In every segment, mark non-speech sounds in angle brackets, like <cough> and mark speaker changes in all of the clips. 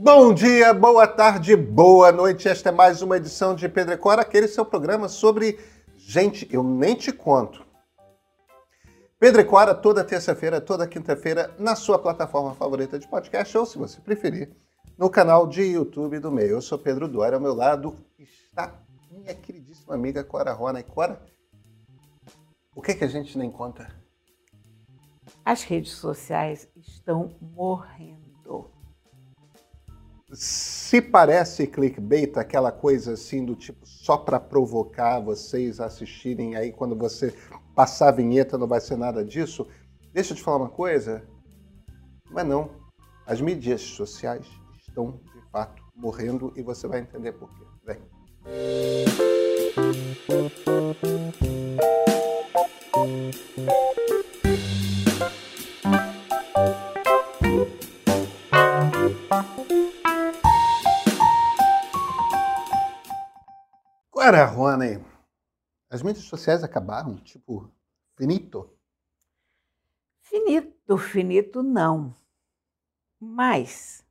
Speaker 1: Bom dia, boa tarde, boa noite. Esta é mais uma edição de Pedro Cora, aquele seu programa sobre gente, eu nem te conto. Pedro e Cora, toda terça-feira, toda quinta-feira, na sua plataforma favorita de podcast, ou se você preferir, no canal de YouTube do meio. Eu sou Pedro Duarte, ao meu lado está minha queridíssima amiga Cora Rona. E Cora, o que, que a gente nem conta?
Speaker 2: As redes sociais estão morrendo.
Speaker 1: Se parece clickbait, aquela coisa assim do tipo só para provocar vocês assistirem, aí quando você passar a vinheta não vai ser nada disso, deixa eu te falar uma coisa. Mas não. As mídias sociais estão de fato morrendo e você vai entender por quê. Vem. Agora, Rony, as mídias sociais acabaram? Tipo, finito?
Speaker 2: Finito, finito não. Mas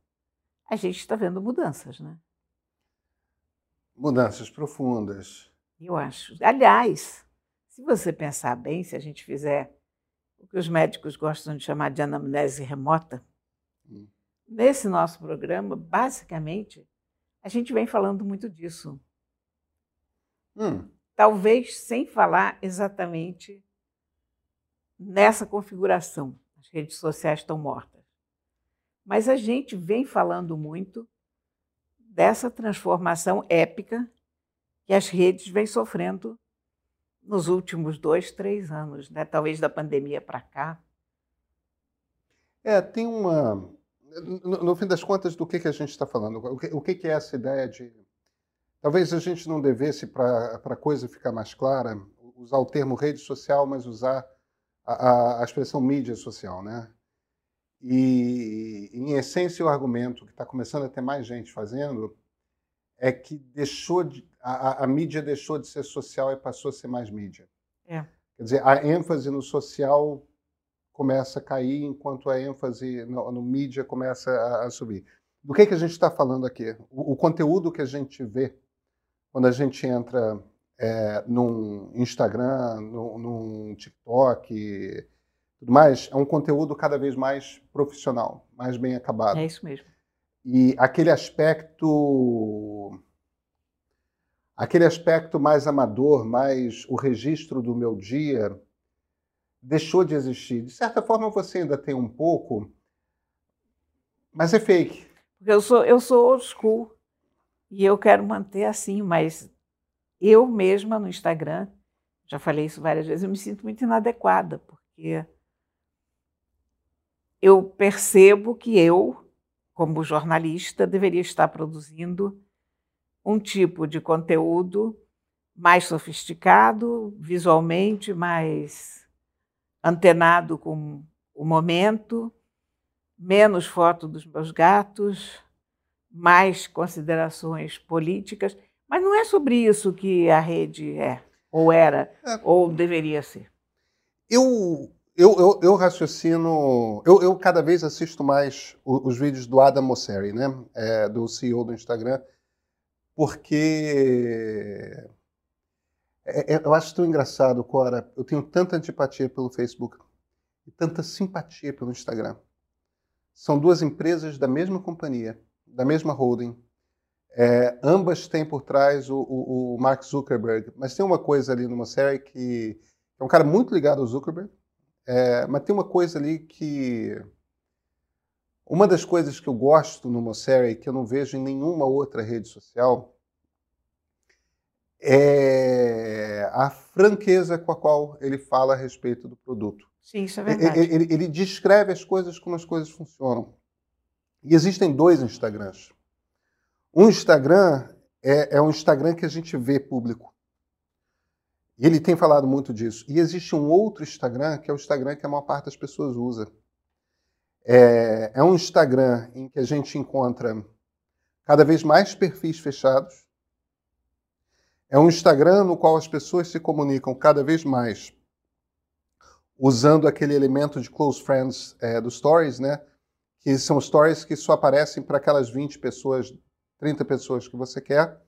Speaker 2: a gente está vendo mudanças, né?
Speaker 1: Mudanças profundas.
Speaker 2: Eu acho. Aliás, se você pensar bem, se a gente fizer o que os médicos gostam de chamar de anamnese remota, hum. nesse nosso programa, basicamente, a gente vem falando muito disso. Hum. Talvez sem falar exatamente nessa configuração. As redes sociais estão mortas. Mas a gente vem falando muito dessa transformação épica que as redes vêm sofrendo nos últimos dois, três anos, né? talvez da pandemia para cá.
Speaker 1: É, tem uma. No, no, fim das contas, do que, que a gente está falando? O que, o que, que é essa ideia de Talvez a gente não devesse, para a coisa ficar mais clara, usar o termo rede social, mas usar a, a, a expressão mídia social, né? E, em essência, o argumento que está começando a ter mais gente fazendo é que deixou de, a, a, mídia deixou de ser social e passou a ser mais mídia. É. Quer dizer, a ênfase no social começa a cair, enquanto a ênfase no, no mídia começa a, a, subir. Do que, que a gente está falando aqui? O, o, conteúdo que a gente vê quando a gente entra é, num Instagram, num, num TikTok, tudo mais, é um conteúdo cada vez mais profissional, mais bem acabado.
Speaker 2: É isso mesmo.
Speaker 1: E aquele aspecto aquele aspecto mais amador, mais o registro do meu dia, deixou de existir. De certa forma, você ainda tem um pouco, mas é fake.
Speaker 2: Eu sou, eu sou old school. E eu quero manter assim, mas eu mesma no Instagram, já falei isso várias vezes, eu me sinto muito inadequada, porque eu percebo que eu, como jornalista, deveria estar produzindo um tipo de conteúdo mais sofisticado, visualmente mais antenado com o momento, menos foto dos meus gatos, mais considerações políticas, mas não é sobre isso que a rede é, ou era, é. ou deveria ser.
Speaker 1: Eu, eu, eu, eu raciocino, eu, eu, cada vez assisto mais os, os vídeos do Adam Mosseri, né, é, do CEO do Instagram, porque é, é, eu acho tão engraçado, Cora, eu tenho tanta antipatia pelo Facebook e tanta simpatia pelo Instagram. São duas empresas da mesma companhia da mesma holding. É, ambas têm por trás o, o, o, Mark Zuckerberg, mas tem uma coisa ali numa série que é um cara muito ligado ao Zuckerberg, é, mas tem uma coisa ali que uma das coisas que eu gosto no Mosseri, que eu não vejo em nenhuma outra rede social, é a franqueza com a qual ele fala a respeito do produto.
Speaker 2: Sim, isso é verdade.
Speaker 1: Ele, ele, ele descreve as coisas como as coisas funcionam. E existem dois Instagrams. Um Instagram é, é um Instagram que a gente vê público. E ele tem falado muito disso. E existe um outro Instagram, que é o Instagram que a maior parte das pessoas usa. É, é um Instagram em que a gente encontra cada vez mais perfis fechados. É um Instagram no qual as pessoas se comunicam cada vez mais usando aquele elemento de close friends é, do Stories, né? Que são stories que só aparecem para aquelas 20 pessoas, 30 pessoas que você quer,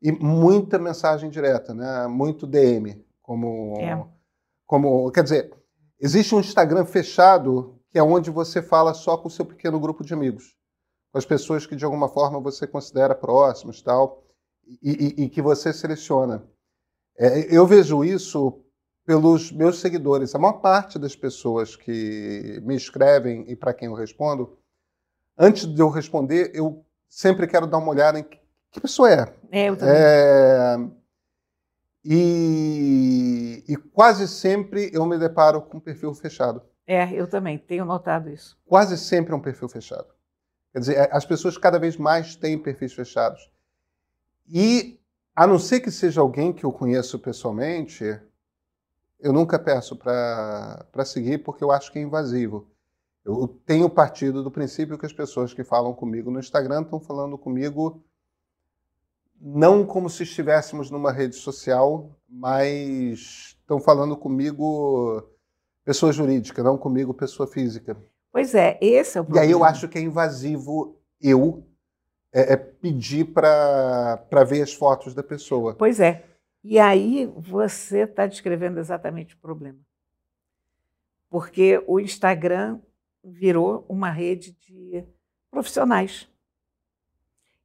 Speaker 1: e muita mensagem direta, né? muito DM. Como, é. como, quer dizer, existe um Instagram fechado que é onde você fala só com o seu pequeno grupo de amigos, com as pessoas que de alguma forma você considera próximas tal, e, e, e que você seleciona. É, eu vejo isso pelos meus seguidores. A maior parte das pessoas que me escrevem e para quem eu respondo, antes de eu responder, eu sempre quero dar uma olhada em que pessoa é.
Speaker 2: é eu também. É...
Speaker 1: E... e quase sempre eu me deparo com um perfil fechado.
Speaker 2: É, eu também tenho notado isso.
Speaker 1: Quase sempre é um perfil fechado. Quer dizer, é, as pessoas cada vez mais têm perfis fechados. E, a não ser que seja alguém que eu conheço pessoalmente, eu nunca peço para seguir porque eu acho que é invasivo. Eu tenho partido do princípio que as pessoas que falam comigo no Instagram estão falando comigo não como se estivéssemos numa rede social, mas estão falando comigo pessoa jurídica, não comigo pessoa física.
Speaker 2: Pois é, esse é o problema.
Speaker 1: E aí eu acho que é invasivo eu é, é pedir para ver as fotos da pessoa.
Speaker 2: Pois é. E aí você está descrevendo exatamente o problema. Porque o Instagram virou uma rede de profissionais.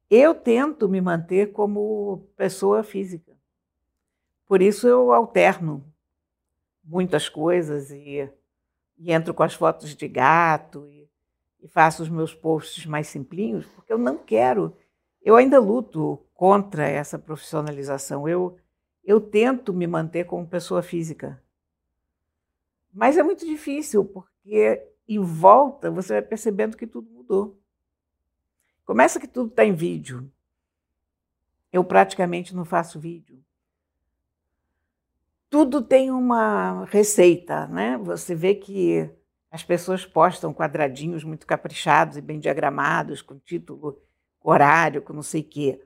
Speaker 2: Eu tento me manter como pessoa física. Por isso eu alterno muitas coisas e, e entro com as fotos de gato e, e faço os meus posts mais simplinhos, porque eu não quero. Eu ainda luto contra essa profissionalização. Eu eu tento me manter como pessoa física. Mas é muito difícil, porque em volta você vai percebendo que tudo mudou. Começa que tudo está em vídeo. Eu praticamente não faço vídeo. Tudo tem uma receita, né? Você vê que as pessoas postam quadradinhos muito caprichados e bem diagramados, com título, horário, com não sei o quê.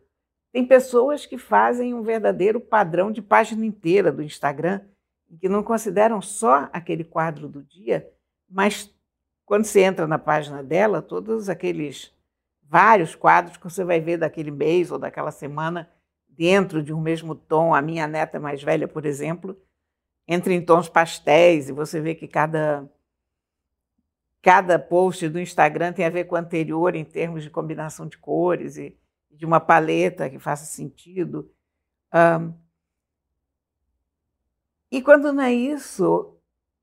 Speaker 2: Tem pessoas que fazem um verdadeiro padrão de página inteira do Instagram, que não consideram só aquele quadro do dia, mas quando você entra na página dela, todos aqueles vários quadros que você vai ver daquele mês ou daquela semana dentro de um mesmo tom. A minha neta mais velha, por exemplo, entra em tons pastéis e você vê que cada cada post do Instagram tem a ver com o anterior em termos de combinação de cores e de uma paleta que faça sentido. Um, e quando não é isso,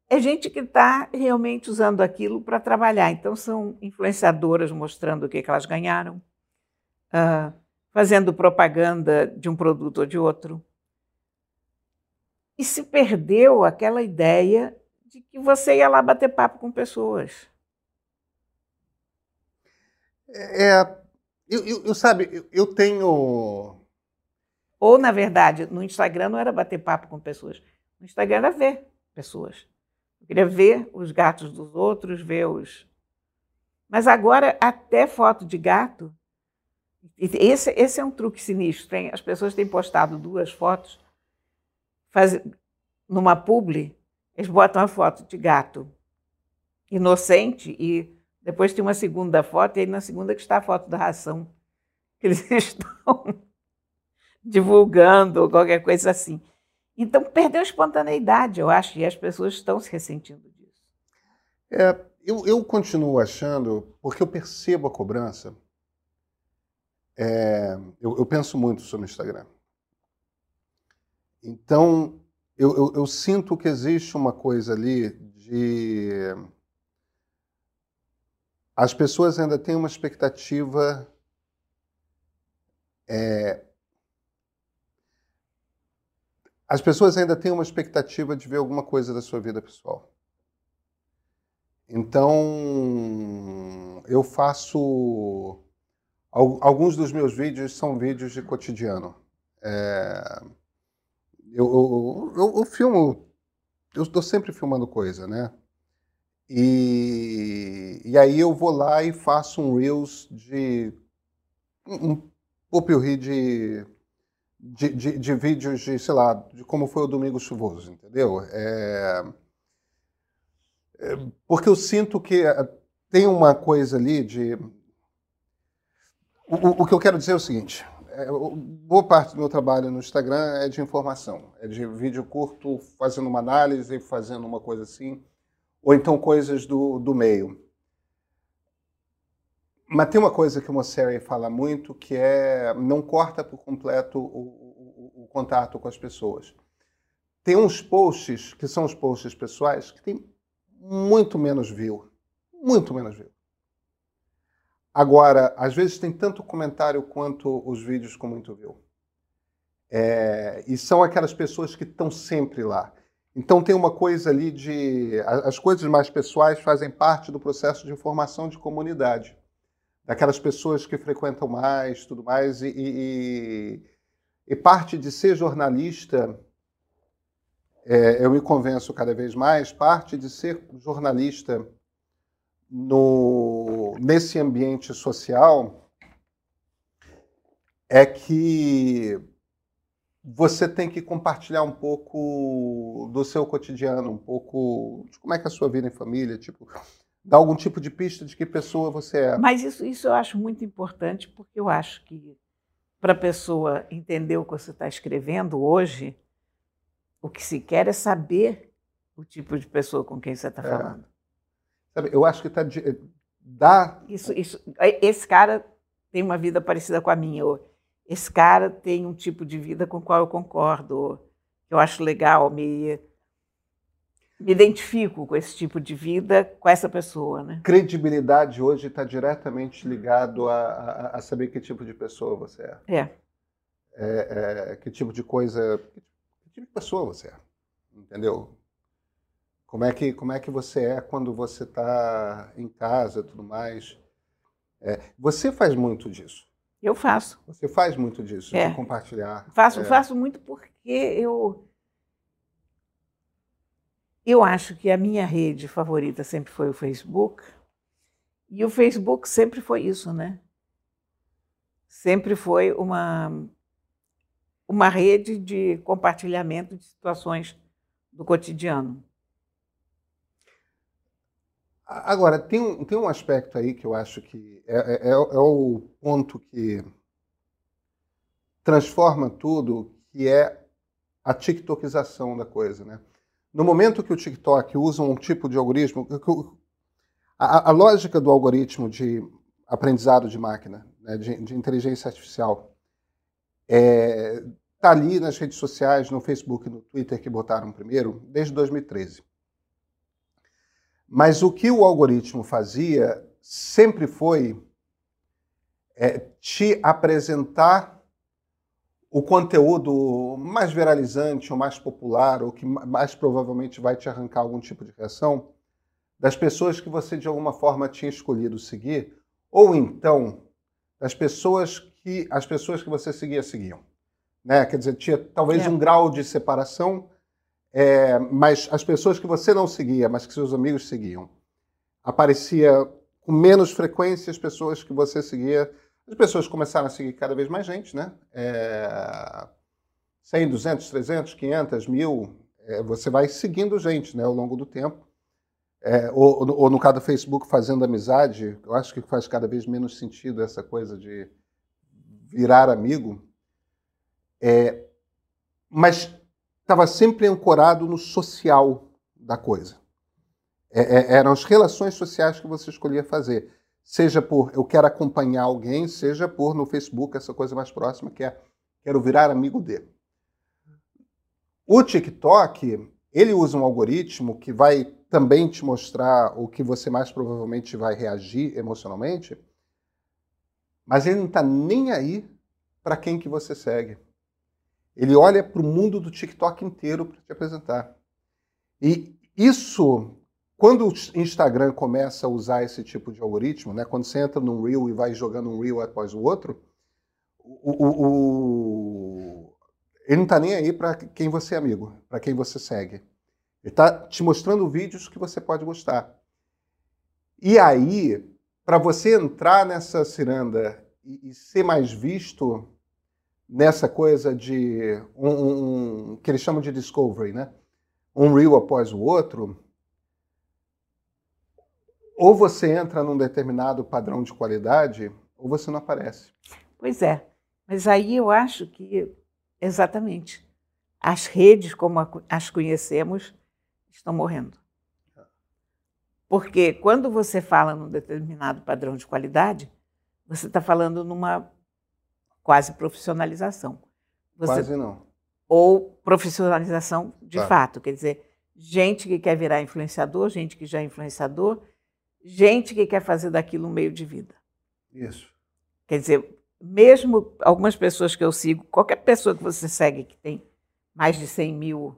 Speaker 2: é gente que está realmente usando aquilo para trabalhar. Então, são influenciadoras mostrando o que, que elas ganharam, uh, fazendo propaganda de um produto ou de outro. E se perdeu aquela ideia de que você ia lá bater papo com pessoas.
Speaker 1: É, eu, eu, eu sabe, eu, eu tenho.
Speaker 2: Ou, na verdade, no Instagram não era bater papo com pessoas. No Instagram era ver pessoas. Eu queria ver os gatos dos outros, ver os. Mas agora, até foto de gato. Esse, esse é um truque sinistro. Tem, as pessoas têm postado duas fotos faz, numa publi, eles botam a foto de gato inocente e depois tem uma segunda foto, e aí na segunda que está a foto da ração que eles <laughs> estão divulgando, ou qualquer coisa assim. Então, perdeu a espontaneidade, eu acho, e as pessoas estão se ressentindo disso.
Speaker 1: É, eu, eu continuo achando, porque eu percebo a cobrança, é, eu, eu, penso muito sobre o Instagram. Então, eu, eu, sinto que existe uma coisa ali de as pessoas ainda têm uma expectativa é, as pessoas ainda têm uma expectativa de ver alguma coisa da sua vida pessoal. Então, eu faço. Alguns dos meus vídeos são vídeos de cotidiano. É, eu, eu, eu, eu filmo. Eu estou sempre filmando coisa, né? E, e aí eu vou lá e faço um Reels de um popurrí de, de, de, de, vídeos de, sei lá, de como foi o domingo chuvoso, entendeu? É, é, porque eu sinto que tem uma coisa ali de. O, o, que eu quero dizer é o seguinte: é, boa parte do meu trabalho no Instagram é de informação, é de vídeo curto, fazendo uma análise, fazendo uma coisa assim, ou então coisas do, do meio. Mas tem uma coisa que o Mosseri fala muito, que é não corta por completo o, o, o contato com as pessoas. Tem uns posts, que são os posts pessoais, que tem muito menos view. Muito menos view. Agora, às vezes tem tanto comentário quanto os vídeos com muito view. É, e são aquelas pessoas que estão sempre lá. Então tem uma coisa ali de. As coisas mais pessoais fazem parte do processo de formação de comunidade. Daquelas pessoas que frequentam mais, tudo mais. E, e, e parte de ser jornalista é, eu me convenço cada vez mais, parte de ser jornalista no, nesse ambiente social é que você tem que compartilhar um pouco do seu cotidiano, um pouco de como é que é a sua vida em família, tipo, dar algum tipo de pista de que pessoa você é.
Speaker 2: Mas isso, isso eu acho muito importante, porque eu acho que para a pessoa entender o que você está escrevendo hoje, o que se quer é saber o tipo de pessoa com quem você está é. falando.
Speaker 1: Sabe, eu acho que está dá.
Speaker 2: Isso, isso. É, esse cara tem uma vida parecida com a minha. Ou esse cara tem um tipo de vida com o qual eu concordo. Eu acho legal, me, me identifico com esse tipo de vida, com essa pessoa. Né?
Speaker 1: Credibilidade hoje está diretamente ligado a, a, a, saber que tipo de pessoa você é.
Speaker 2: É.
Speaker 1: é, é que tipo de coisa tipo de pessoa você é, entendeu? Como é que, como é que você é quando você está em casa tudo mais. É, você faz muito disso.
Speaker 2: Eu faço.
Speaker 1: Você faz muito disso, é. de compartilhar.
Speaker 2: Faço, é. faço muito porque eu. Eu acho que a minha rede favorita sempre foi o Facebook. E o Facebook sempre foi isso, né? Sempre foi uma, uma rede de compartilhamento de situações do cotidiano.
Speaker 1: Agora, tem um, tem um aspecto aí que eu acho que é, é, é, é o ponto que transforma tudo, que é a tiktokização da coisa. Né? No momento que o TikTok usa um tipo de algoritmo, a, a lógica do algoritmo de aprendizado de máquina, né, de, de inteligência artificial, é, tá ali nas redes sociais, no Facebook no Twitter que botaram primeiro, desde 2013. Mas o que o algoritmo fazia sempre foi é, te apresentar o conteúdo mais viralizante, ou mais popular, ou que mais provavelmente vai te arrancar algum tipo de reação das pessoas que você de alguma forma tinha escolhido seguir, ou então das pessoas que as pessoas que você seguia seguiam. Né? Quer dizer, tinha talvez é. um grau de separação, é, mas as pessoas que você não seguia, mas que seus amigos seguiam, aparecia com menos frequência as pessoas que você seguia. As pessoas começaram a seguir cada vez mais gente, né? É, 100, 200, 300, 500, mil, é, você vai seguindo gente né, ao longo do tempo. É, ou, ou, no caso do Facebook, fazendo amizade, eu acho que faz cada vez menos sentido essa coisa de virar amigo, é, mas estava sempre ancorado no social da coisa. É, é, eram as relações sociais que você escolhia fazer. Seja por eu quero acompanhar alguém, seja por no Facebook, essa coisa mais próxima que é quero virar amigo dele. O TikTok, ele usa um algoritmo que vai também te mostrar o que você mais provavelmente vai reagir emocionalmente, mas ele não está nem aí para quem que você segue. Ele olha para o mundo do TikTok inteiro para te apresentar. E isso, quando o Instagram começa a usar esse tipo de algoritmo, né, quando você entra num Reel e vai jogando um Reel após o outro, o, o, o... ele não está nem aí para quem você é amigo, para quem você segue. Ele está te mostrando vídeos que você pode gostar. E aí, para você entrar nessa ciranda e, e ser mais visto, nessa coisa de um, um, que eles chamam de discovery, né? Um reel após o outro. Ou você entra num determinado padrão de qualidade, ou você não aparece.
Speaker 2: Pois é. Mas aí eu acho que, exatamente, as redes como as conhecemos estão morrendo. Porque quando você fala num determinado padrão de qualidade, você está falando numa quase profissionalização. Você,
Speaker 1: quase não.
Speaker 2: Ou profissionalização de tá. fato. Quer dizer, gente que quer virar influenciador, gente que já é influenciador, gente que quer fazer daquilo um meio de vida.
Speaker 1: Isso.
Speaker 2: Quer dizer, mesmo algumas pessoas que eu sigo, qualquer pessoa que você segue que tem mais de 100 mil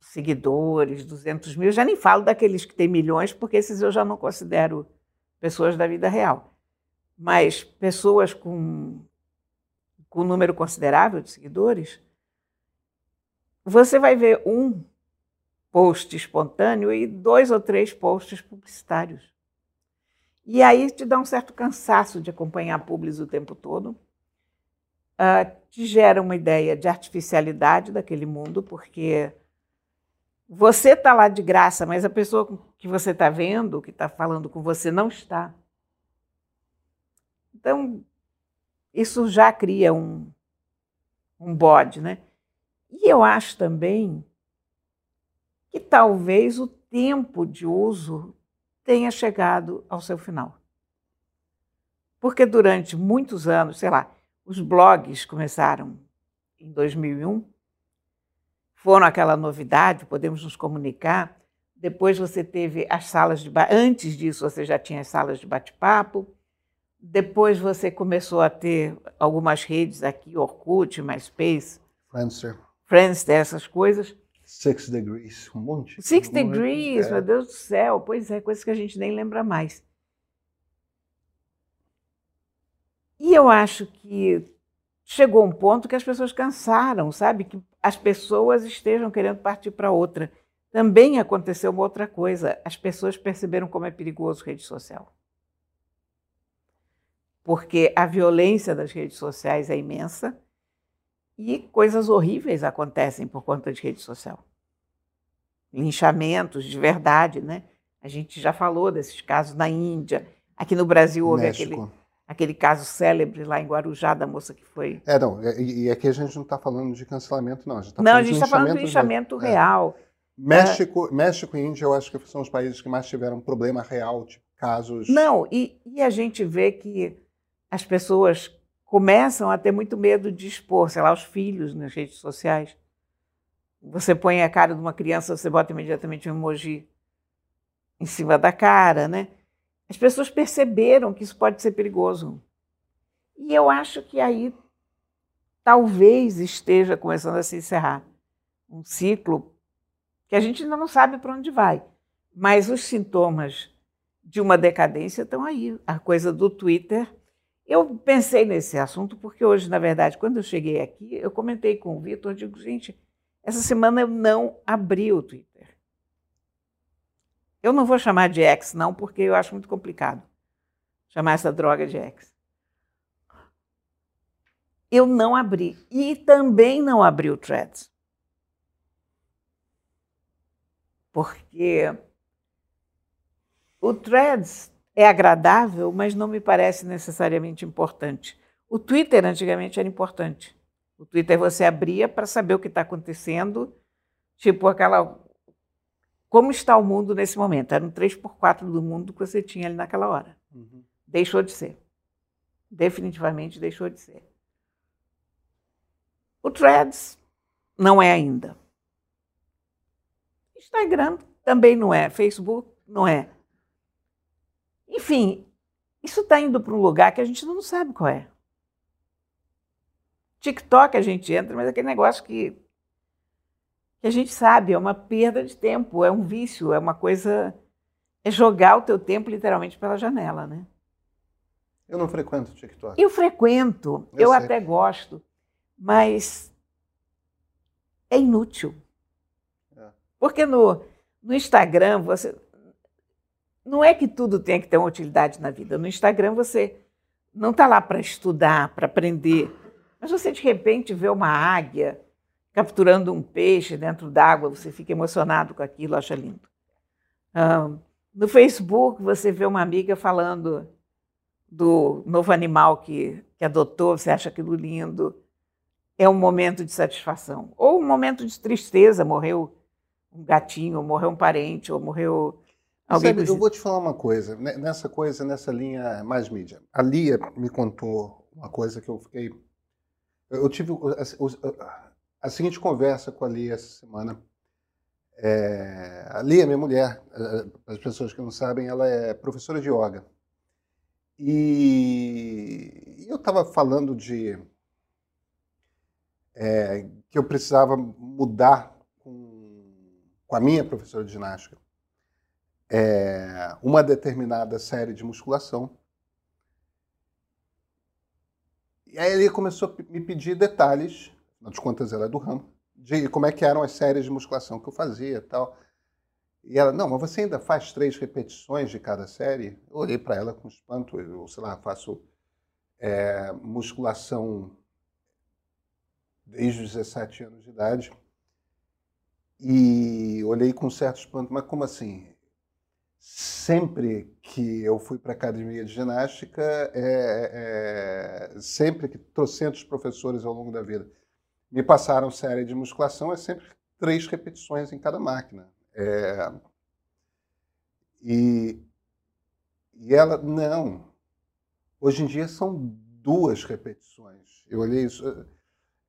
Speaker 2: seguidores, 200 mil, já nem falo daqueles que têm milhões, porque esses eu já não considero pessoas da vida real. Mas pessoas com, com um número considerável de seguidores, você vai ver um post espontâneo e dois ou três posts publicitários. E aí te dá um certo cansaço de acompanhar públicos o tempo todo. Uh, te gera uma ideia de artificialidade daquele mundo, porque você está lá de graça, mas a pessoa que você está vendo, que está falando com você, não está. Então, isso já cria um, um bode, né? E eu acho também que talvez o tempo de uso tenha chegado ao seu final. Porque durante muitos anos, sei lá, os blogs começaram em 2001, foram aquela novidade, podemos nos comunicar. Depois você teve as salas de antes disso você já tinha as salas de bate-papo. Depois você começou a ter algumas redes aqui, Orkut, MySpace,
Speaker 1: Friendster,
Speaker 2: Friendster, essas coisas.
Speaker 1: Six Degrees, um monte.
Speaker 2: Six um Degrees, é. meu Deus do céu. Pois é, coisas que a gente nem lembra mais. E eu acho que chegou um ponto que as pessoas cansaram, sabe? Que as pessoas estejam querendo partir para outra. Também aconteceu uma outra coisa. As pessoas perceberam como é perigoso rede social. Porque a violência das redes sociais é imensa e coisas horríveis acontecem por conta de rede social. Linchamentos de verdade, né? A gente já falou desses casos na Índia. Aqui no Brasil houve aquele, aquele caso célebre lá em Guarujá da moça que foi.
Speaker 1: É, não, e, e aqui a gente não está falando de cancelamento, não. A
Speaker 2: gente tá não, a gente está falando de linchamento é. real. É.
Speaker 1: México, é. México e Índia, eu acho que são os países que mais tiveram problema real, de casos.
Speaker 2: Não, e, e a gente vê que as pessoas começam a ter muito medo de expor, sei lá, os filhos nas redes sociais. Você põe a cara de uma criança, você bota imediatamente um emoji em cima da cara, né? As pessoas perceberam que isso pode ser perigoso. E eu acho que aí talvez esteja começando a se encerrar um ciclo que a gente ainda não sabe para onde vai. Mas os sintomas de uma decadência estão aí. A coisa do Twitter eu pensei nesse assunto porque hoje, na verdade, quando eu cheguei aqui, eu comentei com o Vitor, digo, gente, essa semana eu não abri o Twitter. Eu não vou chamar de X, não, porque eu acho muito complicado chamar essa droga de X. Eu não abri. E também não abri o Threads. Porque o Threads é agradável, mas não me parece necessariamente importante. O Twitter antigamente era importante. O Twitter você abria para saber o que está acontecendo, tipo aquela. Como está o mundo nesse momento? Era um 3 por 4 do mundo que você tinha ali naquela hora. Uhum. Deixou de ser. Definitivamente deixou de ser. O Threads não é ainda. Instagram também não é. Facebook não é. Enfim, isso está indo para um lugar que a gente não sabe qual é. TikTok a gente entra, mas é aquele negócio que, que a gente sabe, é uma perda de tempo, é um vício, é uma coisa. É jogar o teu tempo literalmente pela janela, né?
Speaker 1: Eu não frequento o TikTok.
Speaker 2: Eu frequento, eu, eu até gosto, mas é inútil. É. Porque no, no Instagram você não é que tudo tenha que ter uma utilidade na vida. No Instagram você não está lá para estudar, para aprender, mas você de repente vê uma águia capturando um peixe dentro d'água, você fica emocionado com aquilo, acha lindo. No Facebook, você vê uma amiga falando do novo animal que, que adotou, você acha aquilo lindo. É um momento de satisfação. Ou um momento de tristeza, morreu um gatinho, ou morreu um parente, ou morreu alguém.
Speaker 1: Sabe, eu vou te falar uma coisa, nessa coisa, nessa linha mais mídia. A Lia me contou uma coisa que eu fiquei. Eu tive a, a seguinte conversa com a Lia essa semana. É, a Lia, minha mulher, as pessoas que não sabem, ela é professora de yoga. E eu estava falando de é, que eu precisava mudar com, com, a minha professora de ginástica é, uma determinada série de musculação. E aí ele começou a me pedir detalhes, afinal de contas ela é do ramo, de como é que eram as séries de musculação que eu fazia e tal. E ela, não, mas você ainda faz três repetições de cada série? Eu olhei para ela com espanto, eu, sei lá, faço é, musculação desde os 17 anos de idade. E olhei com certo espanto, mas como assim? Sempre que eu fui para a academia de ginástica, é, é, sempre que trocentos professores ao longo da vida me passaram série de musculação, é sempre três repetições em cada máquina. É, e, e ela, não. Hoje em dia são duas repetições. Eu olhei isso.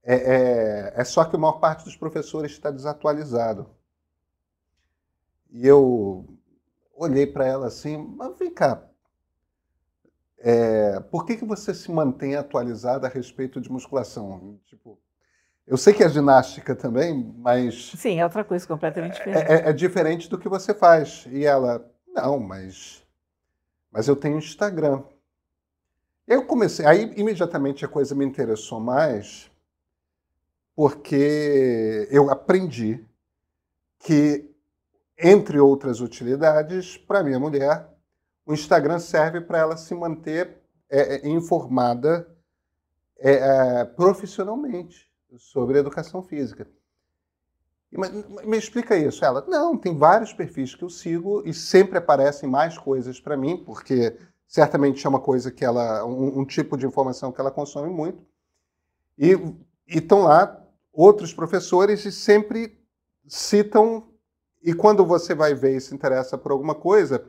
Speaker 1: É, é, é só que a maior parte dos professores está desatualizado. E eu olhei para ela assim, mas vem cá, é, por que, que você se mantém atualizada a respeito de musculação? Tipo, eu sei que é ginástica também, mas.
Speaker 2: Sim, é outra coisa completamente
Speaker 1: é,
Speaker 2: diferente.
Speaker 1: É, é, diferente do que você faz. E ela, não, mas. Mas eu tenho Instagram. Eu comecei. Aí, imediatamente, a coisa me interessou mais, porque eu aprendi que, entre outras utilidades, para minha mulher, o Instagram serve para ela se manter é, é informada é, profissionalmente sobre educação física. Mas, me explica isso. Ela, não, tem vários perfis que eu sigo e sempre aparecem mais coisas para mim, porque certamente é uma coisa que ela, um, um, tipo de informação que ela consome muito. E estão lá outros professores e sempre citam, e quando você vai ver e se interessa por alguma coisa,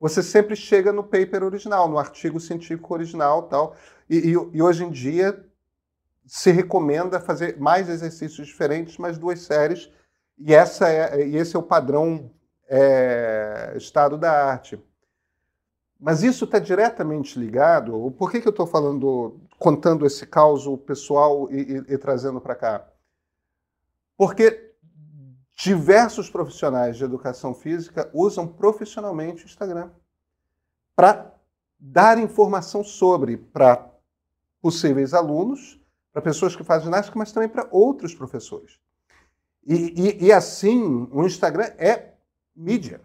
Speaker 1: você sempre chega no paper original, no artigo científico original tal. E, e, e hoje em dia se recomenda fazer mais exercícios diferentes, mas duas séries, e, essa é, e esse é o padrão é, estado da arte. Mas isso está diretamente ligado. Por que, que eu estou falando, contando esse caos pessoal e, e, e trazendo para cá? Porque diversos profissionais de educação física usam profissionalmente o Instagram para dar informação sobre para possíveis alunos para pessoas que fazem ginástica, mas também para outros professores. E, e, e, assim, o Instagram é mídia.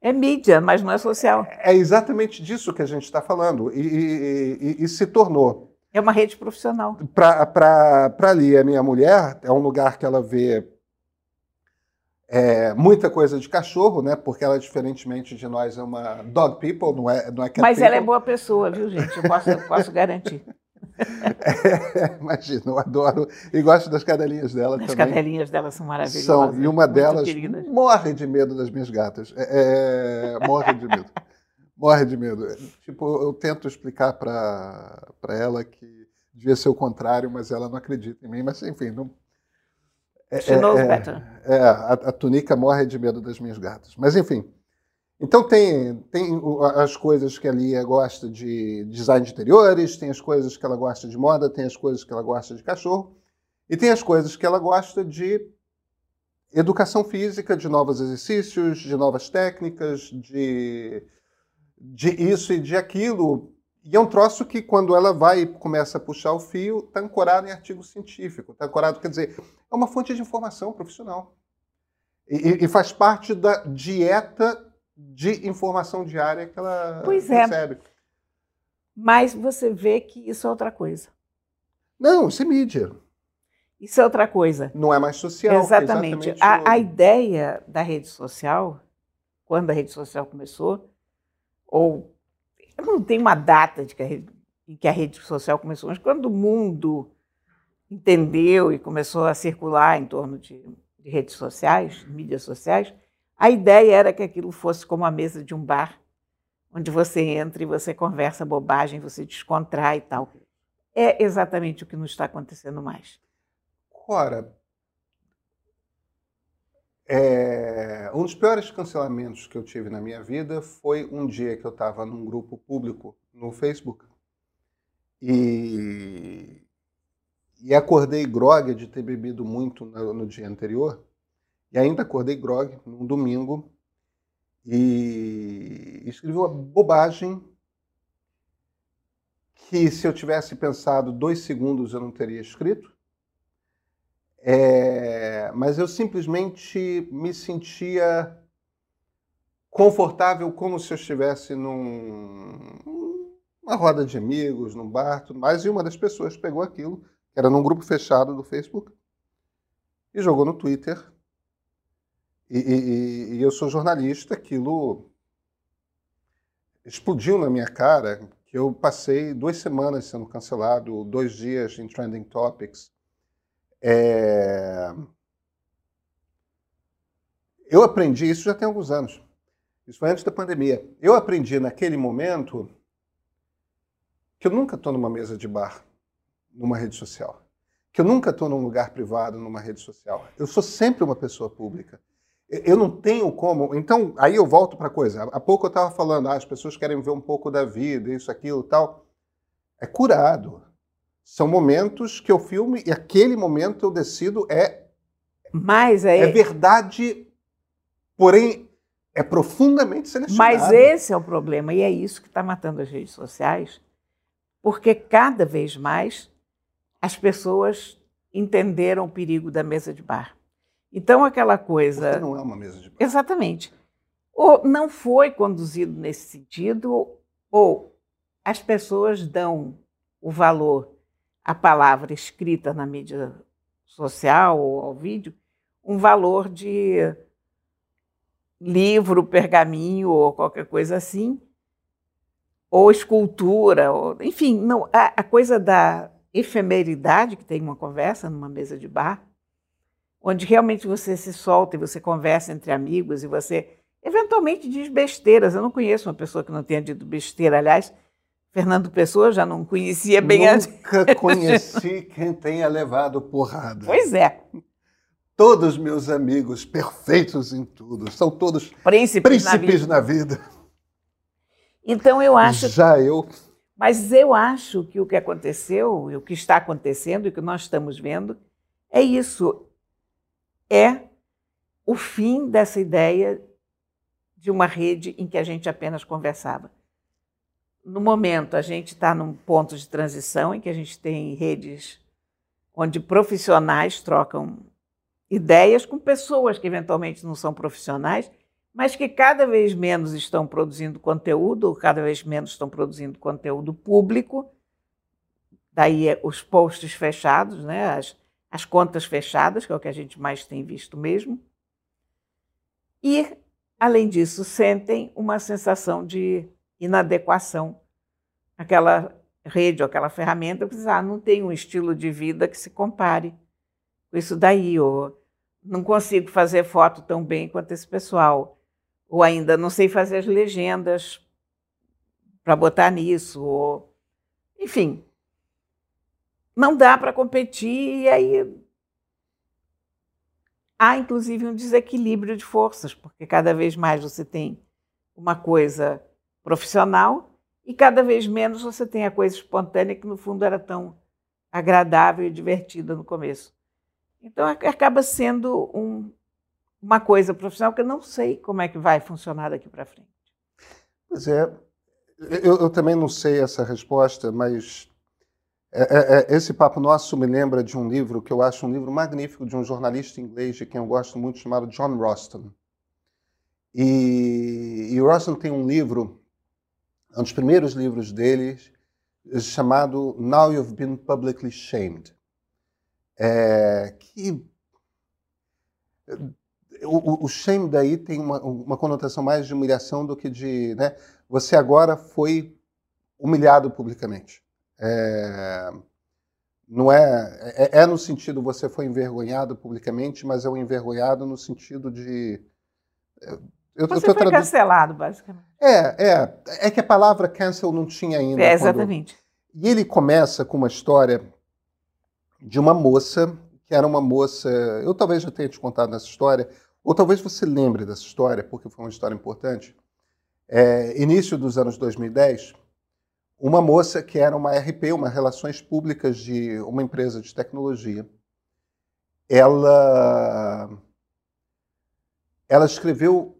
Speaker 2: É mídia, mas não é social.
Speaker 1: É exatamente disso que a gente está falando. E, e, se tornou.
Speaker 2: É uma rede profissional.
Speaker 1: Para ali, a minha mulher, é um lugar que ela vê é, muita coisa de cachorro, né? Porque ela, diferentemente de nós, é uma dog people, não é, não é cat
Speaker 2: Mas
Speaker 1: people.
Speaker 2: ela é boa pessoa, viu, gente? Eu posso, eu posso garantir. <laughs>
Speaker 1: É, imagina, eu adoro. E gosto das cadelinhas dela
Speaker 2: As
Speaker 1: também.
Speaker 2: As cadelinhas dela são maravilhosas.
Speaker 1: São, e uma delas morre de medo das minhas gatas. É, é, morre de medo. morre de medo. Tipo, eu tento explicar para ela que devia ser o contrário, mas ela não acredita em mim. Mas, enfim, não.
Speaker 2: É, She knows é, better.
Speaker 1: É, a, a Tunica morre de medo das minhas gatas. Mas, enfim. Então tem, tem as coisas que a Lia gosta de design de interiores, tem as coisas que ela gosta de moda, tem as coisas que ela gosta de cachorro, e tem as coisas que ela gosta de educação física, de novos exercícios, de novas técnicas, de, de isso e de aquilo. E é um troço que, quando ela vai e começa a puxar o fio, está ancorado em artigo científico. Está ancorado, quer dizer, é uma fonte de informação profissional. E, e faz parte da dieta de informação diária que ela pois é. recebe.
Speaker 2: Mas você vê que isso é outra coisa.
Speaker 1: Não, isso é mídia.
Speaker 2: Isso é outra coisa.
Speaker 1: Não é mais social.
Speaker 2: Exatamente. É exatamente a, a ideia da rede social, quando a rede social começou, ou não tem uma data de que rede, em que a rede social começou, mas quando o mundo entendeu e começou a circular em torno de, de redes sociais, mídias sociais, a ideia era que aquilo fosse como a mesa de um bar, onde você entra e você conversa bobagem, você descontrai e tal. É exatamente o que não está acontecendo mais.
Speaker 1: Ora, é, um dos piores cancelamentos que eu tive na minha vida foi um dia que eu estava num grupo público no Facebook e, e acordei grog de ter bebido muito no, no dia anterior. E ainda acordei grog num domingo. E escrevi uma bobagem que se eu tivesse pensado dois segundos eu não teria escrito. É, mas eu simplesmente me sentia confortável como se eu estivesse num, numa roda de amigos, num bar, tudo mais, e uma das pessoas pegou aquilo, que era num grupo fechado do Facebook, e jogou no Twitter. E, e, e eu sou jornalista, aquilo explodiu na minha cara, que eu passei duas semanas sendo cancelado, dois dias em Trending Topics, é... Eu aprendi, isso já tem alguns anos, isso foi antes da pandemia. Eu aprendi naquele momento que eu nunca estou numa mesa de bar, numa rede social. Que eu nunca estou num lugar privado, numa rede social. Eu sou sempre uma pessoa pública. Eu não tenho como. Então, aí eu volto para a coisa. Há pouco eu estava falando, ah, as pessoas querem ver um pouco da vida, isso, aquilo, tal. É curado. São momentos que eu filme e aquele momento eu decido é.
Speaker 2: Mas é.
Speaker 1: É verdade, porém é profundamente selecionado.
Speaker 2: Mas esse é o problema, e é isso que está matando as redes sociais, porque cada vez mais as pessoas entenderam o perigo da mesa de bar. Então, aquela coisa.
Speaker 1: Porque não é uma mesa de bar.
Speaker 2: Exatamente. Ou não foi conduzido nesse sentido, ou as pessoas dão o valor a palavra escrita na mídia social ou ao vídeo um valor de livro, pergaminho ou qualquer coisa assim, ou escultura, ou, enfim, não, a, a coisa da efemeridade que tem uma conversa numa mesa de bar, onde realmente você se solta e você conversa entre amigos e você eventualmente diz besteiras. Eu não conheço uma pessoa que não tenha dito besteira. Aliás, Fernando Pessoa já não conhecia bem
Speaker 1: Nunca a... <laughs> conheci quem tenha levado porrada.
Speaker 2: Pois é.
Speaker 1: Todos meus amigos perfeitos em tudo, são todos
Speaker 2: príncipes,
Speaker 1: príncipes na, vida. na, vida.
Speaker 2: Então eu acho.
Speaker 1: Já eu.
Speaker 2: Mas eu acho que o que aconteceu, e o que está acontecendo, e o que nós estamos vendo, é isso. É o fim dessa ideia de uma rede em que a gente apenas conversava no momento, a gente está num ponto de transição em que a gente tem redes onde profissionais trocam ideias com pessoas que eventualmente não são profissionais, mas que cada vez menos estão produzindo conteúdo, ou cada vez menos estão produzindo conteúdo público. Daí é os posts fechados, né? as, as contas fechadas, que é o que a gente mais tem visto mesmo. E, além disso, sentem uma sensação de inadequação aquela rede aquela ferramenta, porque ah, não tem um estilo de vida que se compare com isso daí, ou não consigo fazer foto tão bem quanto esse pessoal, ou ainda não sei fazer as legendas para botar nisso, ou enfim, não dá para competir e aí há inclusive um desequilíbrio de forças, porque cada vez mais você tem uma coisa profissional e cada vez menos você tem a coisa espontânea que no fundo era tão agradável e divertida no começo. Então acaba sendo um, uma coisa profissional que eu não sei como é que vai funcionar daqui para frente.
Speaker 1: Pois é, eu, eu, também não sei essa resposta, mas é, é, é, esse papo nosso me lembra de um livro que eu acho um livro magnífico de um jornalista inglês de quem eu gosto muito chamado John Roston. E, e Roston tem um livro um dos primeiros livros dele, chamado Now You've Been Publicly Shamed. É, que o, o shame daí tem uma, uma conotação mais de humilhação do que de. Né? Você agora foi humilhado publicamente. É, não é, é, é, no sentido você foi envergonhado publicamente, mas é um envergonhado no sentido de.
Speaker 2: Eu, você eu foi tradu... cancelado, basicamente.
Speaker 1: É, é. É que a palavra cancel não tinha ainda. É,
Speaker 2: exatamente. Quando...
Speaker 1: E ele começa com uma história de uma moça, que era uma moça. Eu talvez já tenha te contado nessa história, ou talvez você lembre dessa história, porque foi uma história importante. É, início dos anos 2010, uma moça que era uma RP, uma Relações Públicas de uma empresa de tecnologia, ela, ela escreveu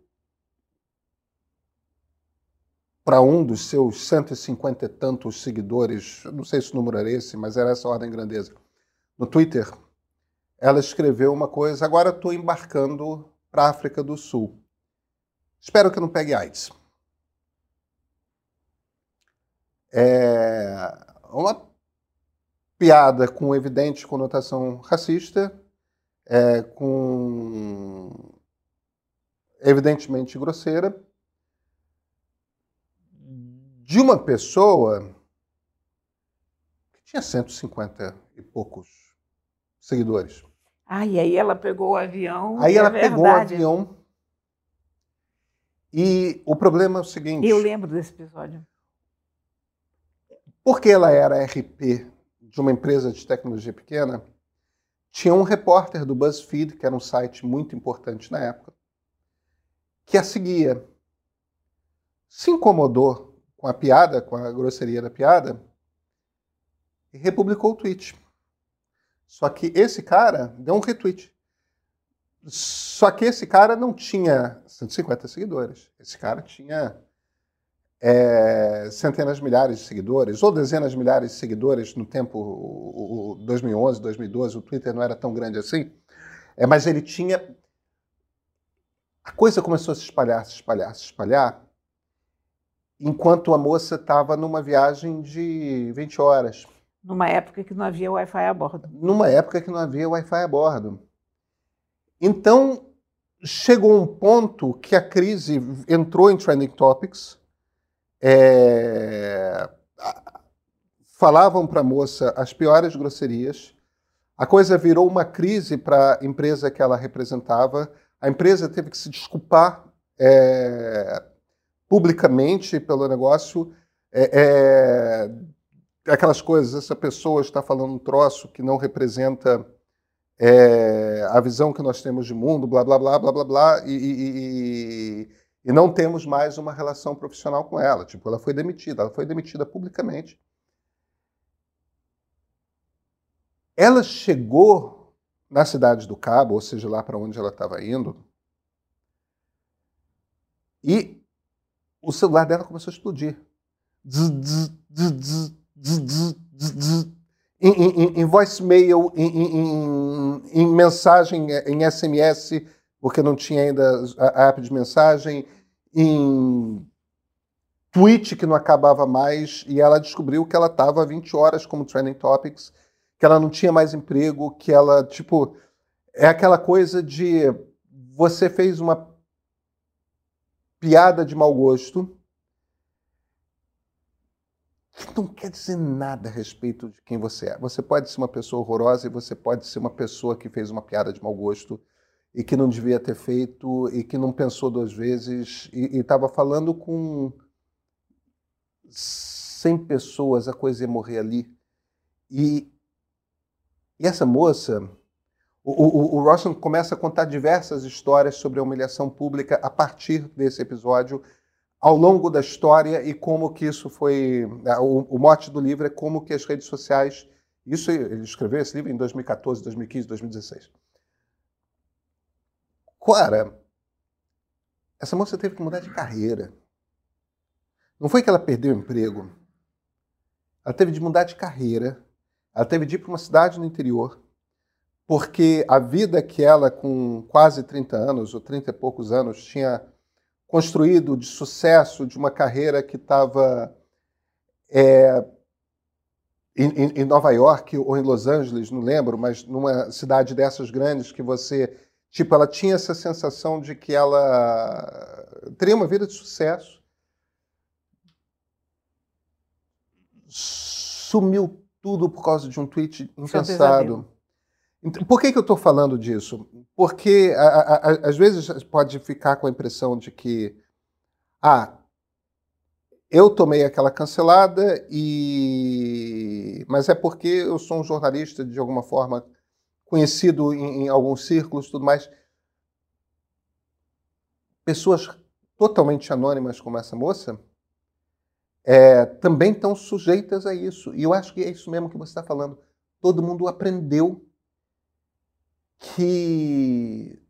Speaker 1: para um dos seus 150 e tantos seguidores, não sei se o número era esse, mas era essa ordem de grandeza, no Twitter, ela escreveu uma coisa: agora estou embarcando para a África do Sul. Espero que não pegue AIDS. É uma piada com evidente conotação racista, é, com evidentemente grosseira, de uma pessoa que tinha 150 e poucos seguidores.
Speaker 2: Ah, e aí ela pegou o avião.
Speaker 1: Aí ela é pegou o avião. E o problema é o seguinte.
Speaker 2: Eu lembro desse episódio.
Speaker 1: Porque ela era RP de uma empresa de tecnologia pequena, tinha um repórter do BuzzFeed, que era um site muito importante na época, que a seguia. Se incomodou com a piada, com a grosseria da piada, e republicou o tweet. Só que esse cara deu um retweet. Só que esse cara não tinha 150 seguidores. Esse cara tinha é, centenas de milhares de seguidores, ou dezenas de milhares de seguidores no tempo o, o 2011, 2012, o Twitter não era tão grande assim, é, mas ele tinha. A coisa começou a se espalhar, se espalhar, se espalhar, enquanto a moça estava numa viagem de 20 horas.
Speaker 2: Numa época que não havia Wi-Fi a bordo.
Speaker 1: Numa época que não havia Wi-Fi a bordo. Então, chegou um ponto que a crise entrou em Trending Topics é, falavam para a moça as piores grosserias. A coisa virou uma crise para a empresa que ela representava. A empresa teve que se desculpar é, publicamente pelo negócio. É, é aquelas coisas, essa pessoa está falando um troço que não representa é, a visão que nós temos de mundo, blá, blá, blá, blá, blá, blá, e, e, e não temos mais uma relação profissional com ela. Tipo, ela foi demitida, ela foi demitida publicamente. Ela chegou na cidade do Cabo, ou seja, lá para onde ela estava indo, e o celular dela começou a explodir. Em, em, em voicemail, em, em, em mensagem, em SMS, porque não tinha ainda a app de mensagem, em tweet que não acabava mais, e ela descobriu que ela estava 20 horas como trending topics, que ela não tinha mais emprego, que ela, tipo, é aquela coisa de você fez uma piada de mau gosto, não quer dizer nada a respeito de quem você é. Você pode ser uma pessoa horrorosa e você pode ser uma pessoa que fez uma piada de mau gosto e que não devia ter feito e que não pensou duas vezes e estava falando com 100 pessoas, a coisa ia morrer ali. E, e essa moça, o, o, o Rosson começa a contar diversas histórias sobre a humilhação pública a partir desse episódio, ao longo da história e como que isso foi. O, o mote do livro é como que as redes sociais. Isso ele escreveu esse livro em 2014, 2015, 2016 Clara, essa moça teve que mudar de carreira. Não foi que ela perdeu o emprego. Ela teve de mudar de carreira. Ela teve de ir para uma cidade no interior. Porque a vida que ela, com quase 30 anos, ou 30 e poucos anos, tinha construído de sucesso, de uma carreira que estava é, em, em Nova York ou em Los Angeles, não lembro, mas numa cidade dessas grandes que você Tipo, ela tinha essa sensação de que ela teria uma vida de sucesso. Sumiu tudo por causa de um tweet impensado. Então, por que, que eu estou falando disso? Porque a- a- a- às vezes pode ficar com a impressão de que, ah, eu tomei aquela cancelada e, mas é porque eu sou um jornalista de alguma forma conhecido em, em alguns círculos, tudo mais. Pessoas totalmente anônimas como essa moça é, também estão sujeitas a isso. E eu acho que é isso mesmo que você está falando. Todo mundo aprendeu que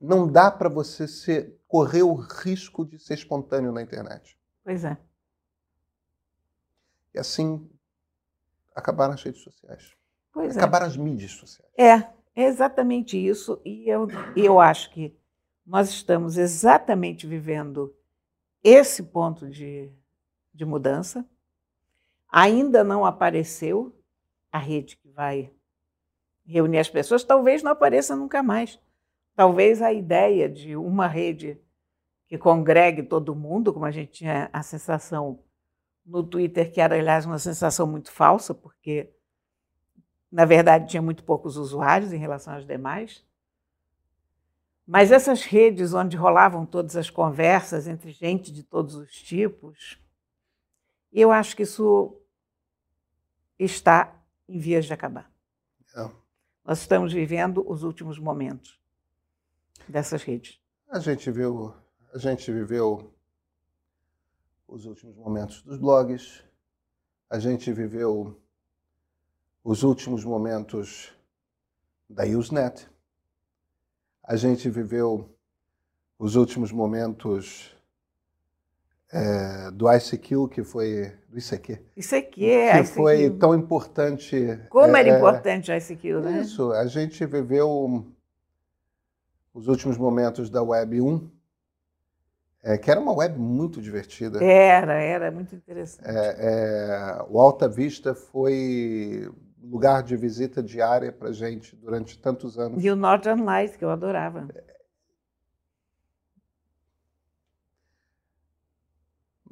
Speaker 1: não dá para você ser, correr o risco de ser espontâneo na internet.
Speaker 2: Pois é.
Speaker 1: E assim acabaram as redes sociais.
Speaker 2: Pois é.
Speaker 1: acabaram as mídias sociais.
Speaker 2: É, é exatamente isso. E eu, eu acho que nós estamos exatamente vivendo esse ponto de, de mudança. Ainda não apareceu a rede que vai reunir as pessoas, talvez não apareça nunca mais. Talvez a ideia de uma rede que congregue todo mundo, como a gente tinha a sensação no Twitter, que era, aliás, uma sensação muito falsa, porque na verdade, tinha muito poucos usuários em relação às demais. Mas essas redes onde rolavam todas as conversas entre gente de todos os tipos, eu acho que isso está em vias de acabar.
Speaker 1: É.
Speaker 2: Nós estamos vivendo os últimos momentos dessas redes.
Speaker 1: A gente viu, a gente viveu os últimos momentos dos blogs, a gente viveu os últimos momentos da Usenet, a gente viveu os últimos momentos é, do ICQ, que foi do ICQ,
Speaker 2: Isso aqui é
Speaker 1: que foi
Speaker 2: ICQ.
Speaker 1: tão importante.
Speaker 2: Como era
Speaker 1: é,
Speaker 2: importante o ICQ, né?
Speaker 1: Isso, a gente viveu os últimos momentos da Web 1, é, que era uma web muito divertida.
Speaker 2: Era, era muito interessante.
Speaker 1: É, é, o Alta Vista foi lugar de visita diária para gente durante tantos anos.
Speaker 2: E o Northern Lights, que eu adorava.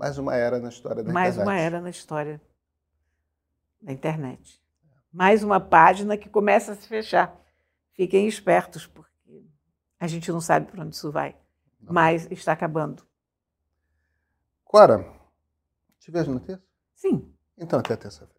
Speaker 1: Mais uma era na história da
Speaker 2: Mais
Speaker 1: internet.
Speaker 2: uma era na história da internet. Mais uma página que começa a se fechar. Fiquem espertos, porque a gente não sabe para onde isso vai.
Speaker 1: Não.
Speaker 2: Mas está acabando.
Speaker 1: Cora, te vejo na terça?
Speaker 2: Sim.
Speaker 1: Então até terça-feira.